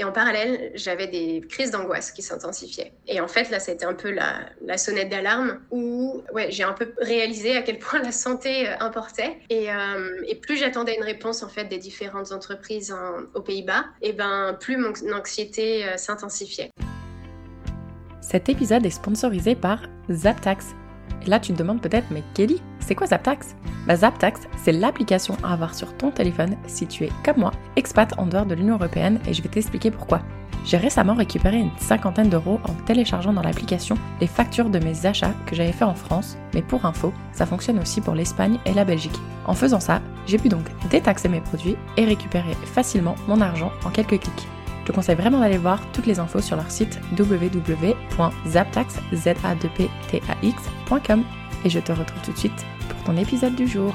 et, en parallèle, j'avais des crises d'angoisse qui s'intensifiaient. Et en fait, là, c'était un peu la, sonnette d'alarme où ouais, j'ai un peu réalisé à quel point la santé euh, importait. Et, euh, et plus j'attendais une réponse en fait des différentes entreprises aux Pays-Bas, et ben plus mon anxiété s'intensifiait. Cet épisode est sponsorisé par Zaptax. Et là, tu te demandes peut-être, mais Kelly, c'est quoi Zaptax? Bah, Zaptax, c'est l'application à avoir sur ton téléphone si tu es, comme moi, expat en dehors de l'Union Européenne et je vais t'expliquer pourquoi. J'ai récemment récupéré une cinquantaine d'euros en téléchargeant dans l'application les factures de mes achats que j'avais fait en France, mais pour info, ça fonctionne aussi pour l'Espagne et la Belgique. En faisant ça, j'ai pu donc détaxer mes produits et récupérer facilement mon argent en quelques clics. Je te conseille vraiment d'aller voir toutes les infos sur leur site www.zaptax.com et je te retrouve tout de suite pour ton épisode du jour.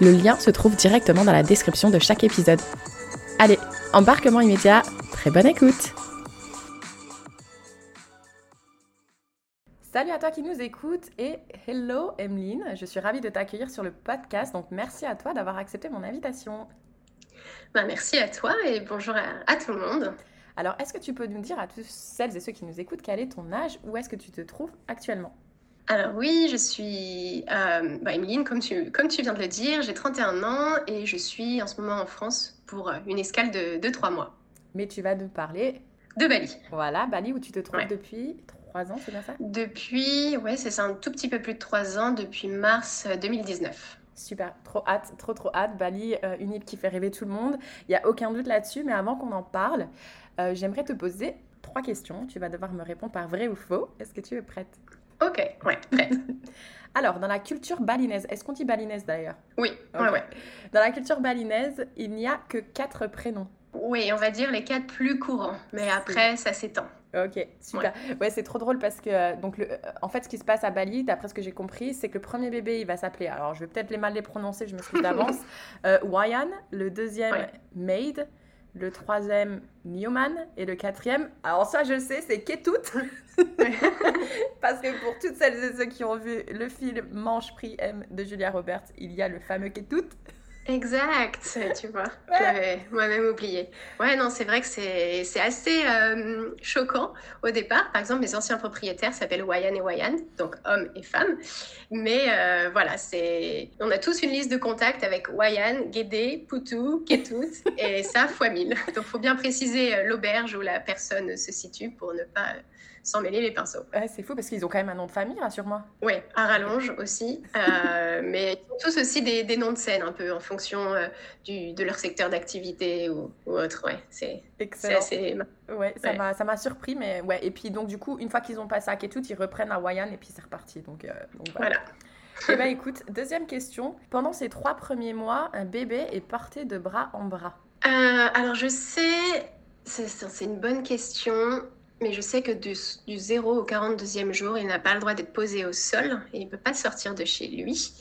le lien se trouve directement dans la description de chaque épisode. Allez, embarquement immédiat, très bonne écoute Salut à toi qui nous écoute et hello Emeline, je suis ravie de t'accueillir sur le podcast, donc merci à toi d'avoir accepté mon invitation. Ben, merci à toi et bonjour à, tout le monde. Alors, est-ce que tu peux nous dire à tous celles et ceux qui nous écoutent quel est ton âge, où est-ce que tu te trouves actuellement? Alors oui, je suis euh, bah, Emeline, comme tu, comme tu viens de le dire, j'ai 31 ans et je suis en ce moment en France pour euh, une escale de 2-3 mois. Mais tu vas nous parler de Bali. Voilà, Bali où tu te trouves depuis 3 ans, c'est bien ça? Depuis, ouais, c'est ça, un tout petit peu plus de 3 ans, depuis mars 2019. Euh, Super, trop hâte, trop trop hâte. Bali, une île qui fait rêver tout le monde. Il n'y a aucun doute là-dessus, mais avant qu'on en parle, j'aimerais te poser trois questions. Tu vas devoir me répondre par vrai ou faux. Est-ce que tu es prête? Ok, ouais, prête. Alors, dans la culture balinaise, est-ce qu'on dit balinaise d'ailleurs? Oui, ouais, ouais. Dans la culture balinaise, il n'y a que quatre prénoms. Oui, on va dire les quatre plus courants, mais après, ça s'étend. Ok, super. Ouais, c'est trop drôle parce que, euh, donc, le, euh, en fait, ce qui se passe à Bali, d'après ce que j'ai compris, c'est que le premier bébé, il va s'appeler, alors je vais peut-être les mal les prononcer, je me m'excuse d'avance, euh, Wayan, le deuxième, Maid, le troisième Newman et le quatrième, alors ça je sais, c'est Ketut. Parce que pour toutes celles et ceux qui ont vu le film Manche Prix M de Julia Roberts, il y a le fameux Ketut. Exact, tu vois. J'avais moi-même oublié. Ouais, non, c'est vrai que c'est assez euh, choquant au départ. Par exemple, mes anciens propriétaires s'appellent Wayan et Wayan, donc hommes et femmes. Mais euh, voilà, c'est on a tous une liste de contacts avec Wayan, Guédé, Poutou, Ketut, et ça fois mille. Donc, il faut bien préciser euh, l'auberge où la personne se situe pour ne pas sans mêler les pinceaux. c'est fou parce qu'ils ont quand même un nom de famille, rassure-moi. Oui, à rallonge aussi. Euh, mais ils ont tous aussi des, noms de scène un peu en fonction euh, du, de leur secteur d'activité ou, autre. Ouais, c'est assez. Ouais, ça m'a ça m'a surpris, mais ouais. Et puis donc du coup, une fois qu'ils ont passé à Ketut, ils reprennent à Wayan et puis c'est reparti. Donc, euh, voilà. Eh bien, écoute, deuxième question. Pendant ces trois premiers mois, un bébé est porté de bras en bras. alors, je sais, c'est une bonne question. Mais je sais que du, 0 au 42e jour, il n'a pas le droit d'être posé au sol et il ne peut pas sortir de chez lui.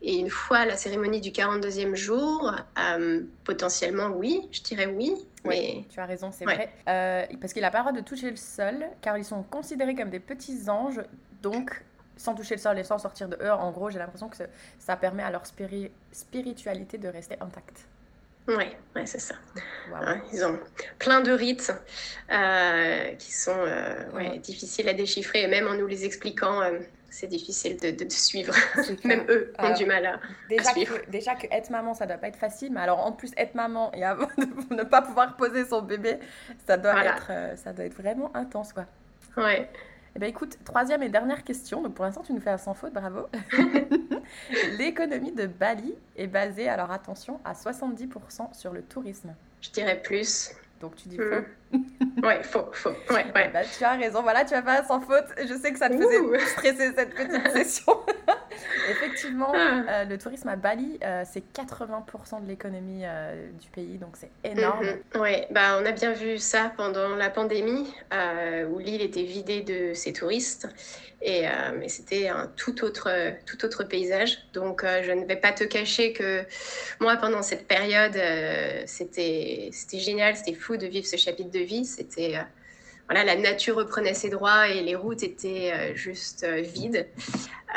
Et une fois la cérémonie du 42e jour, euh, potentiellement oui, je dirais oui. Oui, tu as raison, c'est vrai. Euh, parce qu'il n'a pas le droit de toucher le sol, car ils sont considérés comme des petits anges. Donc, sans toucher le sol et sans sortir de eux, en gros, j'ai l'impression que ça permet à leur spiritualité de rester intacte. Oui, ouais, c'est ça. Hein, ils ont plein de rites euh, qui sont euh, difficiles à déchiffrer, et même en nous les expliquant, euh, c'est difficile de, suivre. Même eux ont du mal à, déjà suivre. Que, déjà que être maman, ça doit pas être facile, mais alors en plus être maman et avant de ne pas pouvoir poser son bébé, ça doit, être, ça doit être vraiment intense, quoi. Ouais. Eh bien, écoute, troisième et dernière question. Donc, pour l'instant, tu nous fais un sans faute, bravo. L'économie de Bali est basée, alors attention, à 70% sur le tourisme. Je dirais plus. Donc tu dis hmm. faux. ouais, faux, faux. Ouais, ouais. Bah, tu as raison. Voilà, tu as pas sans faute. Je sais que ça te faisait stresser cette petite session. Effectivement, ah. euh, le tourisme à Bali, euh, c'est 80% de l'économie euh, du pays, donc c'est énorme. Mhm. Ouais, bah, on a bien vu ça pendant la pandémie, où l'île était vidée de ses touristes. Et, mais c'était un tout autre, tout autre paysage. Donc, je ne vais pas te cacher que moi, pendant cette période, c'était génial, c'était fou de vivre ce chapitre de vie. C'était voilà, la nature reprenait ses droits et les routes étaient juste vides.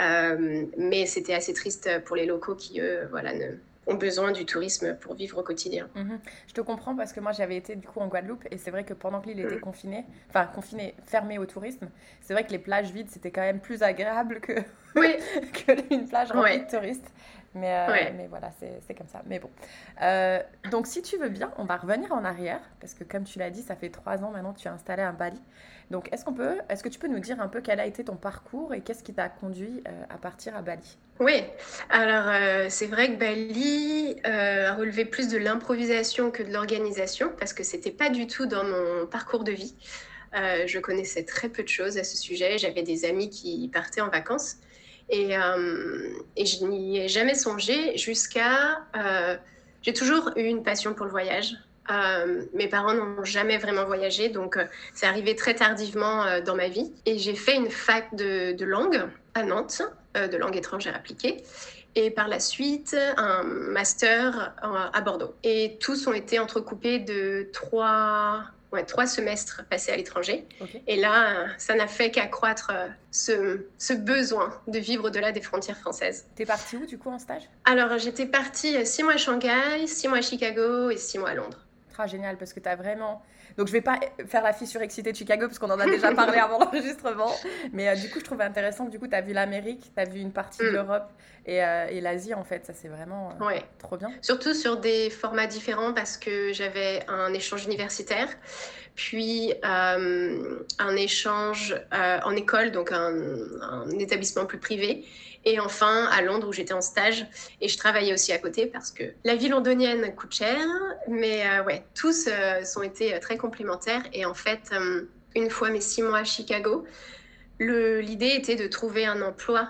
Euh, mais c'était assez triste pour les locaux qui, eux, voilà, ne, ont besoin du tourisme pour vivre au quotidien. Mhm. Je te comprends parce que moi j'avais été du coup en Guadeloupe et c'est vrai que pendant que l'île était mm. confinée, enfin confinée, fermée au tourisme, c'est vrai que les plages vides c'était quand même plus agréable que, oui. que une plage remplie de touristes. Mais, euh, mais voilà, c'est comme ça. Mais bon. Euh, donc, si tu veux bien, on va revenir en arrière, parce que comme tu l'as dit, ça fait trois ans maintenant que tu as installé un Bali. Donc, est-ce qu'on peut, est-ce que tu peux nous dire un peu quel a été ton parcours et qu'est-ce qui t'a conduit euh, à partir à Bali? Oui, alors c'est vrai que Bali a relevé plus de l'improvisation que de l'organisation, parce que c'était pas du tout dans mon parcours de vie. je connaissais très peu de choses à ce sujet. J'avais des amis qui partaient en vacances. Et, euh, et je n'y ai jamais songé jusqu'à... Euh, j'ai toujours eu une passion pour le voyage. Euh, mes parents n'ont jamais vraiment voyagé, donc c'est arrivé très tardivement dans ma vie. Et j'ai fait une fac de langue à Nantes, de langue étrangère appliquée et par la suite un master à Bordeaux. Et tous ont été entrecoupés de trois trois semestres passés à l'étranger. Et là, ça n'a fait qu'accroître euh, ce, ce, besoin de vivre au-delà des frontières françaises. T'es partie où du coup en stage? Alors j'étais partie euh, six mois à Shanghai, six mois à Chicago et six mois à Londres. Ah, génial, parce que tu as vraiment donc je vais pas faire la fille surexcitée de Chicago parce qu'on en a déjà parlé avant l'enregistrement. Mais euh, du coup, je trouvais intéressant que du coup, tu as vu l'Amérique, tu as vu une partie de mm. l'Europe et, euh, et l'Asie en fait. Ça, c'est vraiment euh, trop bien. Surtout sur des formats différents parce que j'avais un échange universitaire, puis un échange en école, donc un, un établissement plus privé. Et enfin, à Londres, où j'étais en stage. Et je travaillais aussi à côté parce que la vie londonienne coûte cher. Mais euh, ouais, tous euh, sont été euh, très complémentaires. Et en fait, une fois mes six mois à Chicago, L'idée était de trouver un emploi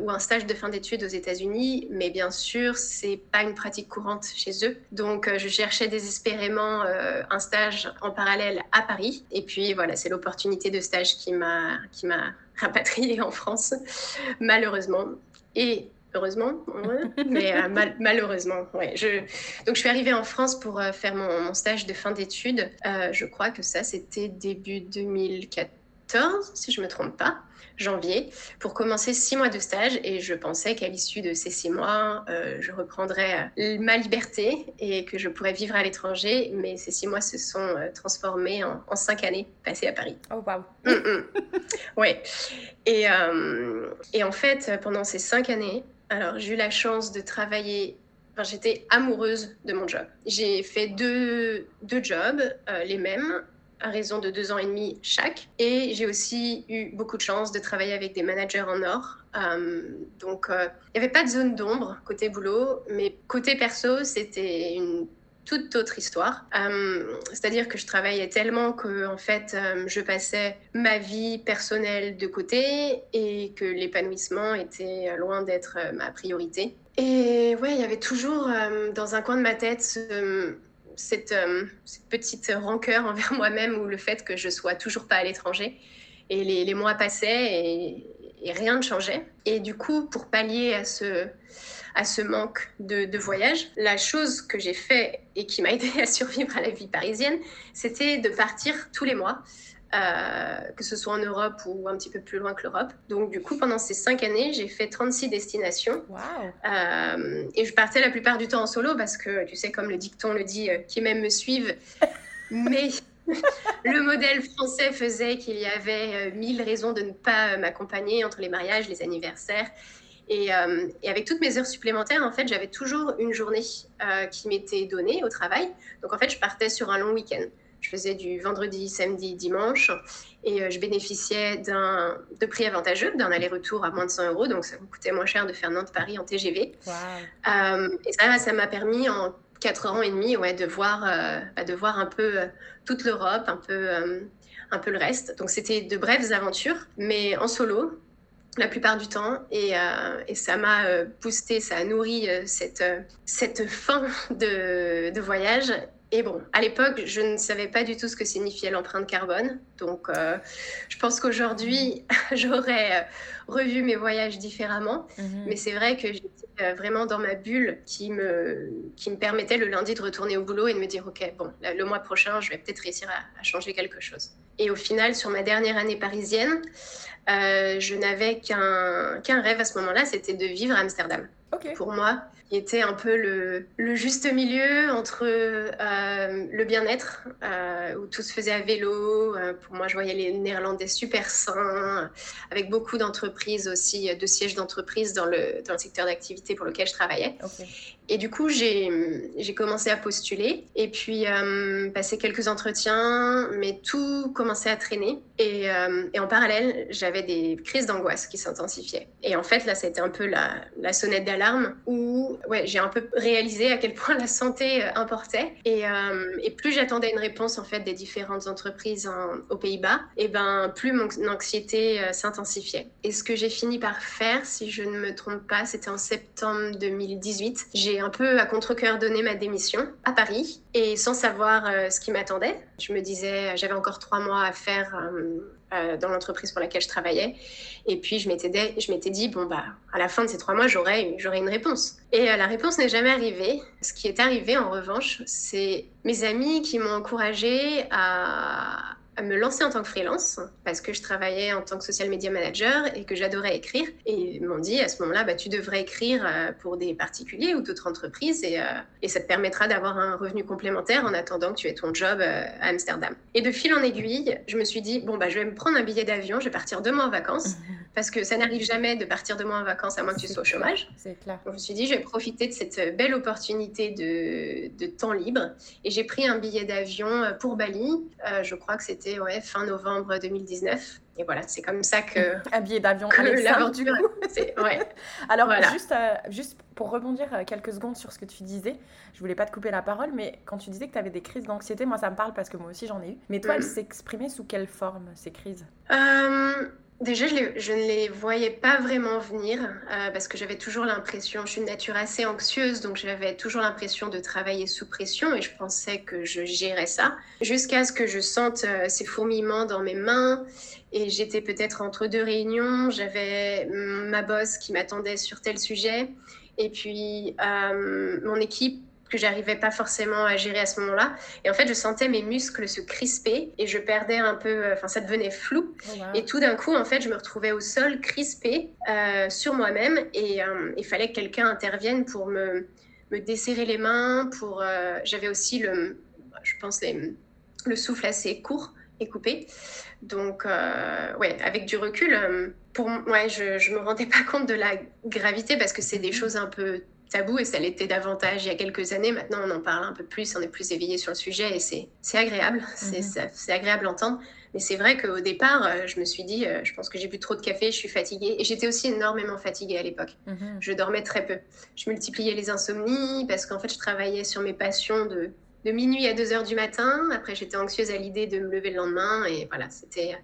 ou un stage de fin d'études aux États-Unis, mais bien sûr, c'est pas une pratique courante chez eux. Donc, je cherchais désespérément un stage en parallèle à Paris. Et puis, voilà, c'est l'opportunité de stage qui m'a rapatriée en France, malheureusement. Et heureusement, mais euh, malheureusement, ouais. Je... Donc je suis arrivée en France pour euh, faire mon, stage de fin d'études. Euh, je crois que ça, c'était début 2014, si je ne me trompe pas janvier pour commencer six mois de stage et je pensais qu'à l'issue de ces six mois, euh, je reprendrais euh, ma liberté et que je pourrais vivre à l'étranger. Mais ces six mois se sont euh, transformés en, cinq années passées à Paris. Oh, wow. Mm, mm. Ouais. Et, et en fait, pendant ces cinq années, alors j'ai eu la chance de travailler Enfin, j'étais amoureuse de mon job. J'ai fait deux, deux jobs, les mêmes, à raison de deux ans et demi chaque. Et j'ai aussi eu beaucoup de chance de travailler avec des managers en or. Euh, donc, euh, il n'y avait pas de zone d'ombre côté boulot, mais côté perso, c'était une toute autre histoire. Euh, c'est-à-dire que je travaillais tellement que, en fait, je passais ma vie personnelle de côté et que l'épanouissement était loin d'être ma priorité. Et ouais, il y avait toujours dans un coin de ma tête ce, cette, euh, cette, petite rancœur envers moi-même ou le fait que je sois toujours pas à l'étranger. Et les, mois passaient et, rien ne changeait. Et du coup, pour pallier à ce, à ce manque de, voyage, la chose que j'ai fait et qui m'a aidé à survivre à la vie parisienne, c'était de partir tous les mois euh, que ce soit en Europe ou un petit peu plus loin que l'Europe. Donc, du coup, pendant ces cinq années, j'ai fait 36 destinations. Euh, et je partais la plupart du temps en solo parce que, tu sais, comme le dicton le dit, euh, qui même me suivent. Mais le modèle français faisait qu'il y avait mille raisons de ne pas m'accompagner entre les mariages, les anniversaires. Et, et, avec toutes mes heures supplémentaires, en fait, j'avais toujours une journée qui m'était donnée au travail. Donc, en fait, je partais sur un long week-end. Je faisais du vendredi, samedi, dimanche et euh, je bénéficiais d'un de prix avantageux, d'un aller-retour à moins de 100 euros. Donc ça me coûtait moins cher de faire Nantes-Paris en TGV. Euh, et ça, ça m'a permis en 4 ans et demi ouais, de, voir, euh, bah, de voir un peu toute l'Europe, un peu, un peu le reste. Donc c'était de brèves aventures, mais en solo la plupart du temps et, et ça m'a boosté, ça a nourri cette, cette fin de, de voyage et bon, à l'époque, je ne savais pas du tout ce que signifiait l'empreinte carbone. Donc, euh, je pense qu'aujourd'hui, j'aurais euh, revu mes voyages différemment. Mhm. Mais c'est vrai que j'étais euh, vraiment dans ma bulle qui me, qui me permettait le lundi de retourner au boulot et de me dire, OK, bon, le mois prochain, je vais peut-être réussir à, changer quelque chose. Et au final, sur ma dernière année parisienne, je n'avais qu'un qu'un rêve à ce moment-là, c'était de vivre à Amsterdam. Pour moi, qui était un peu le, juste milieu entre euh, le bien-être, euh, où tout se faisait à vélo. Euh, pour moi, je voyais les Néerlandais super sains, avec beaucoup d'entreprises aussi, de sièges d'entreprise dans le, dans le secteur d'activité pour lequel je travaillais. Et du coup, j'ai commencé à postuler et puis passer quelques entretiens, mais tout commençait à traîner. Et, et en parallèle, j'avais des crises d'angoisse qui s'intensifiaient. Et en fait, là, c'était un peu la, sonnette d'alarme où ouais, j'ai un peu réalisé à quel point la santé euh, importait. Et, euh, et plus j'attendais une réponse en fait des différentes entreprises aux Pays-Bas, et ben plus mon anxiété euh, s'intensifiait. Et ce que j'ai fini par faire, si je ne me trompe pas, c'était en septembre 2018. J'ai un peu à contre-cœur donné ma démission à Paris et sans savoir ce qui m'attendait. Je me disais, j'avais encore trois mois à faire euh, dans l'entreprise pour laquelle je travaillais. Et puis, je m'étais, dit, bon, bah, à la fin de ces trois mois, j'aurai, une réponse. Et euh, la réponse n'est jamais arrivée. Ce qui est arrivé, en revanche, c'est mes amis qui m'ont encouragée à, à me lancer en tant que freelance parce que je travaillais en tant que social media manager et que j'adorais écrire. Et ils m'ont dit à ce moment-là, bah, tu devrais écrire euh, pour des particuliers ou d'autres entreprises et, euh, et, ça te permettra d'avoir un revenu complémentaire en attendant que tu aies ton job euh, à Amsterdam. Et de fil en aiguille, je me suis dit, bon, bah, je vais me prendre un billet d'avion, je vais partir deux mois en vacances parce que ça n'arrive jamais de partir deux mois en vacances à moins que tu sois au chômage. C'est clair. Donc, je me suis dit, je vais profiter de cette belle opportunité de, de temps libre et j'ai pris un billet d'avion pour Bali. je crois que c'était ouais, fin novembre 2019. Et voilà, c'est comme ça que. Un billet d'avion l'aventure. Ouais. Alors, juste, euh, juste pour rebondir euh, quelques secondes sur ce que tu disais, je voulais pas te couper la parole, mais quand tu disais que tu avais des crises d'anxiété, moi ça me parle parce que moi aussi j'en ai eu. Mais toi, elles mm. s'exprimaient sous quelle forme ces crises? Euh, Déjà, je, ne les voyais pas vraiment venir euh, parce que j'avais toujours l'impression, je suis une nature assez anxieuse, donc j'avais toujours l'impression de travailler sous pression et je pensais que je gérais ça. Jusqu'à ce que je sente euh, ces fourmillements dans mes mains et j'étais peut-être entre deux réunions, j'avais ma boss qui m'attendait sur tel sujet et puis euh, mon équipe que j'arrivais pas forcément à gérer à ce moment-là. Et en fait, je sentais mes muscles se crisper et je perdais un peu, euh, enfin, ça devenait flou. Oh, et tout d'un coup, en fait, je me retrouvais au sol, crispée euh, sur moi-même et euh, il fallait que quelqu'un intervienne pour me, me desserrer les mains. Pour, j'avais aussi le, je pense, le souffle assez court et coupé. Donc, ouais, avec du recul, pour, ouais, je, je me rendais pas compte de la gravité parce que c'est des mhm. choses un peu tabou et ça l'était davantage il y a quelques années. Maintenant, on en parle un peu plus, on est plus éveillé sur le sujet et c'est agréable, c'est agréable d'entendre. Mais c'est vrai qu'au départ, euh, je me suis dit, euh, je pense que j'ai bu trop de café, je suis fatiguée. Et j'étais aussi énormément fatiguée à l'époque. Mhm. Je dormais très peu. Je multipliais les insomnies parce qu'en fait, je travaillais sur mes passions de, de minuit à 2 heures du matin. Après, j'étais anxieuse à l'idée de me lever le lendemain. Et voilà, c'était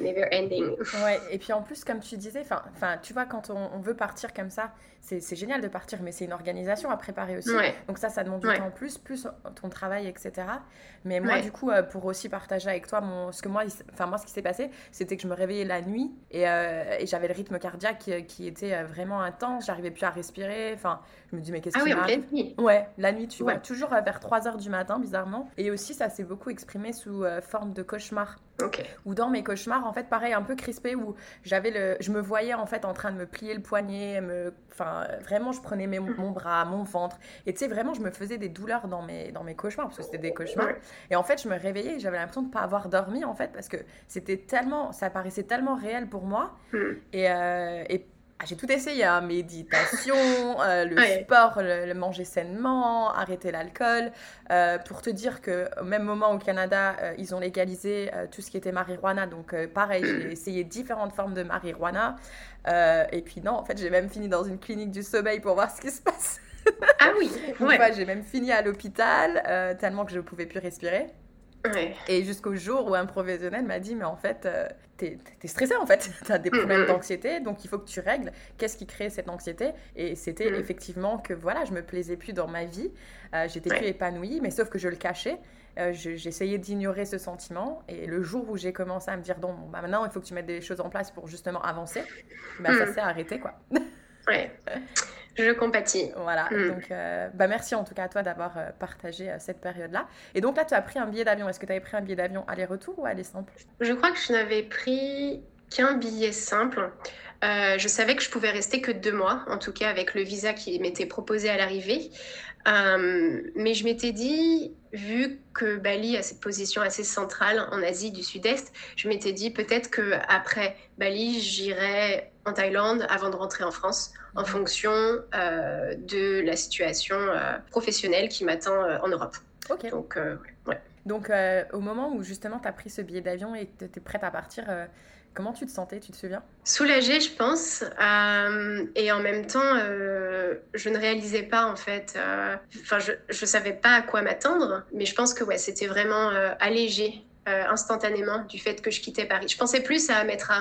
never ending. Ouais, et puis en plus, comme tu disais, enfin, tu vois, quand on, veut partir comme ça, c'est génial de partir, mais c'est une organisation à préparer aussi. Donc ça, ça demande du temps en plus, plus ton travail, etc. Mais moi, du coup, euh, pour aussi partager avec toi mon, ce que moi, enfin moi, ce qui s'est passé, c'était que je me réveillais la nuit et, euh, et j'avais le rythme cardiaque qui, qui était euh, vraiment intense. J'arrivais plus à respirer. Enfin, je me dis mais qu'est-ce ah qui m'arrive nuit. Ouais, la nuit, tu vois, toujours vers 3 heures du matin, bizarrement. Et aussi, ça s'est beaucoup exprimé sous forme de cauchemar. Ou dans mes cauchemars, en fait, pareil, un peu crispé, où j'avais le, je me voyais en fait en train de me plier le poignet, me, enfin, vraiment, je prenais mon bras, mon ventre, et tu sais, vraiment, je me faisais des douleurs dans mes, dans mes cauchemars, parce que c'était des cauchemars. Et en fait, je me réveillais, j'avais l'impression de pas avoir dormi, en fait, parce que c'était tellement, ça paraissait tellement réel pour moi. Hmm. Et, euh, et ah, j'ai tout essayé, hein. méditation, euh, le sport, le, manger sainement, arrêter l'alcool. Euh, pour te dire que au même moment au Canada, euh, ils ont légalisé tout ce qui était marijuana. Donc pareil, j'ai essayé différentes formes de marijuana. et puis non, en fait, j'ai même fini dans une clinique du sommeil pour voir ce qui se passe. ah oui, ouais. j'ai même fini à l'hôpital tellement que je ne pouvais plus respirer. Et jusqu'au jour où un professionnel m'a dit, mais en fait, euh, t'es es stressé en fait, t'as des problèmes mm-hmm. d'anxiété, donc il faut que tu règles qu'est-ce qui crée cette anxiété. Et c'était mm. effectivement que voilà, je me plaisais plus dans ma vie, euh, j'étais plus épanouie, mais sauf que je le cachais. Euh, j'essayais d'ignorer ce sentiment et le jour où j'ai commencé à me dire bon, bah maintenant il faut que tu mettes des choses en place pour justement avancer, bah, ça mm. s'est arrêté quoi. Ouais. Je compatis. Voilà. Hmm. Donc, euh, bah merci en tout cas à toi d'avoir euh, partagé euh, cette période-là. Et donc là, tu as pris un billet d'avion. Est-ce que tu avais pris un billet d'avion aller-retour ou aller simple? Je crois que je n'avais pris qu'un billet simple. Je savais que je pouvais rester que deux mois, en tout cas avec le visa qui m'était proposé à l'arrivée. mais je m'étais dit, vu que Bali a cette position assez centrale en Asie du Sud-Est, je m'étais dit peut-être que après Bali, j'irai en Thaïlande avant de rentrer en France en mhm. fonction euh, de la situation euh, professionnelle qui m'attend euh, en Europe. Donc, ouais. Donc, au moment où justement tu as pris ce billet d'avion et que tu es prête à partir, comment tu te sentais? Tu te souviens? Soulagée, je pense. et en même temps, je ne réalisais pas en fait. Enfin, je ne savais pas à quoi m'attendre, mais je pense que ouais, c'était vraiment allégé instantanément du fait que je quittais Paris. Je pensais plus à mettre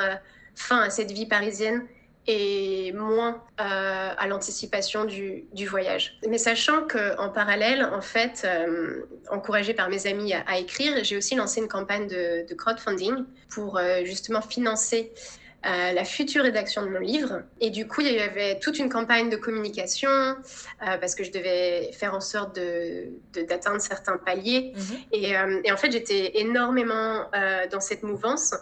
fin à cette vie parisienne et moins euh, à l'anticipation du, du, voyage. Mais sachant qu'en parallèle, en fait, euh, encouragée par mes amis à, écrire, j'ai aussi lancé une campagne de, de crowdfunding pour euh, justement financer la future rédaction de mon livre. Et du coup, il y avait toute une campagne de communication parce que je devais faire en sorte d'atteindre de, certains paliers. Mhm. et, et, en fait, j'étais énormément dans cette mouvance.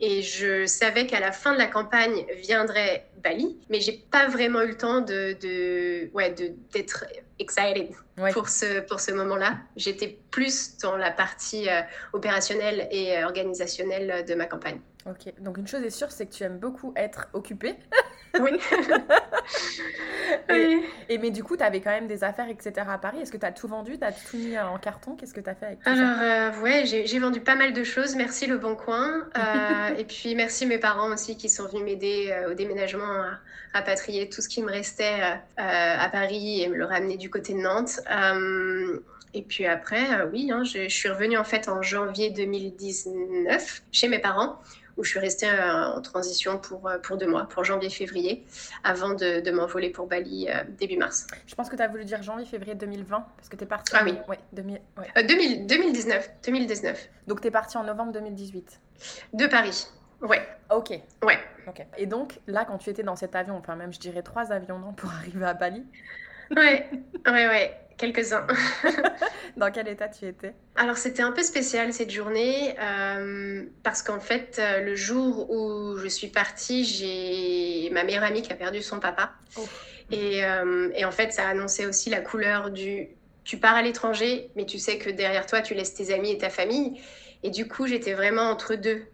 Et je savais qu'à la fin de la campagne viendrait Bali, mais j'ai pas vraiment eu le temps de, de ouais, d'être excited pour ce, pour ce moment-là. J'étais plus dans la partie euh, opérationnelle et euh, organisationnelle de ma campagne. Ok, donc une chose est sûre, c'est que tu aimes beaucoup être occupée. Oui. et, mais du coup, tu avais quand même des affaires, etc. à Paris. Est-ce que tu as tout vendu? Tu as tout mis en carton? Qu'est-ce que tu as fait avec tout Alors, ça euh, ouais, j'ai vendu pas mal de choses. Merci Le Bon Coin. Euh, et puis, merci mes parents aussi qui sont venus m'aider euh, au déménagement à rapatrier tout ce qui me restait à Paris et me le ramener du côté de Nantes. Et puis après, oui, hein, je, je, suis revenue en fait en janvier 2019 chez mes parents où je suis restée euh, en transition pour, euh, pour deux mois, pour janvier-février, avant de, de m'envoler pour Bali euh, début mars. Je pense que tu as voulu dire janvier-février 2020, parce que tu es partie. Ah oui. Ouais, 2000, 2019, 2019. Donc tu es partie en novembre 2018. De Paris. Ouais. Ok. Ouais. Ok. Et donc, là, quand tu étais dans cet avion, enfin même je dirais trois avions, non, pour arriver à Bali Ouais, ouais, ouais. Quelques-uns. Dans quel état tu étais? Alors c'était un peu spécial cette journée euh, parce qu'en fait euh, le jour où je suis partie, j'ai ma meilleure amie qui a perdu son papa. Oh. Et, euh, et, en fait ça a annoncé aussi la couleur du tu pars à l'étranger mais tu sais que derrière toi tu laisses tes amis et ta famille. Et du coup j'étais vraiment entre deux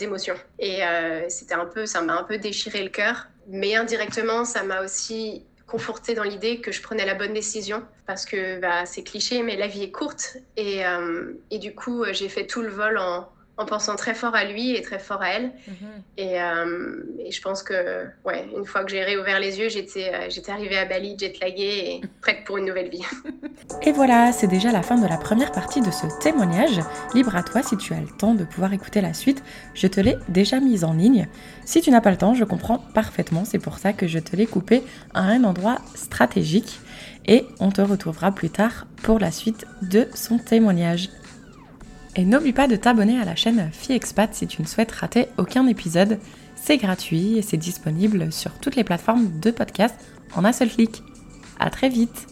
émotions. Et c'était un peu, ça m'a un peu déchiré le cœur. Mais indirectement ça m'a aussi confortée dans l'idée que je prenais la bonne décision parce que bah, c'est cliché, mais la vie est courte. Et, euh, et du coup, j'ai fait tout le vol en, en pensant très fort à lui et très fort à elle. Mhm. Et, euh, et, je pense que, ouais, une fois que j'ai réouvert les yeux, j'étais, euh, j'étais arrivée à Bali jetlaguée et prête pour une nouvelle vie. Et voilà, c'est déjà la fin de la première partie de ce témoignage. Libre à toi si tu as le temps de pouvoir écouter la suite. Je te l'ai déjà mise en ligne. Si tu n'as pas le temps, je comprends parfaitement. C'est pour ça que je te l'ai coupé à un endroit stratégique. Et on te retrouvera plus tard pour la suite de son témoignage. Et n'oublie pas de t'abonner à la chaîne FiExpat si tu ne souhaites rater aucun épisode. C'est gratuit et c'est disponible sur toutes les plateformes de podcast en un seul clic. À très vite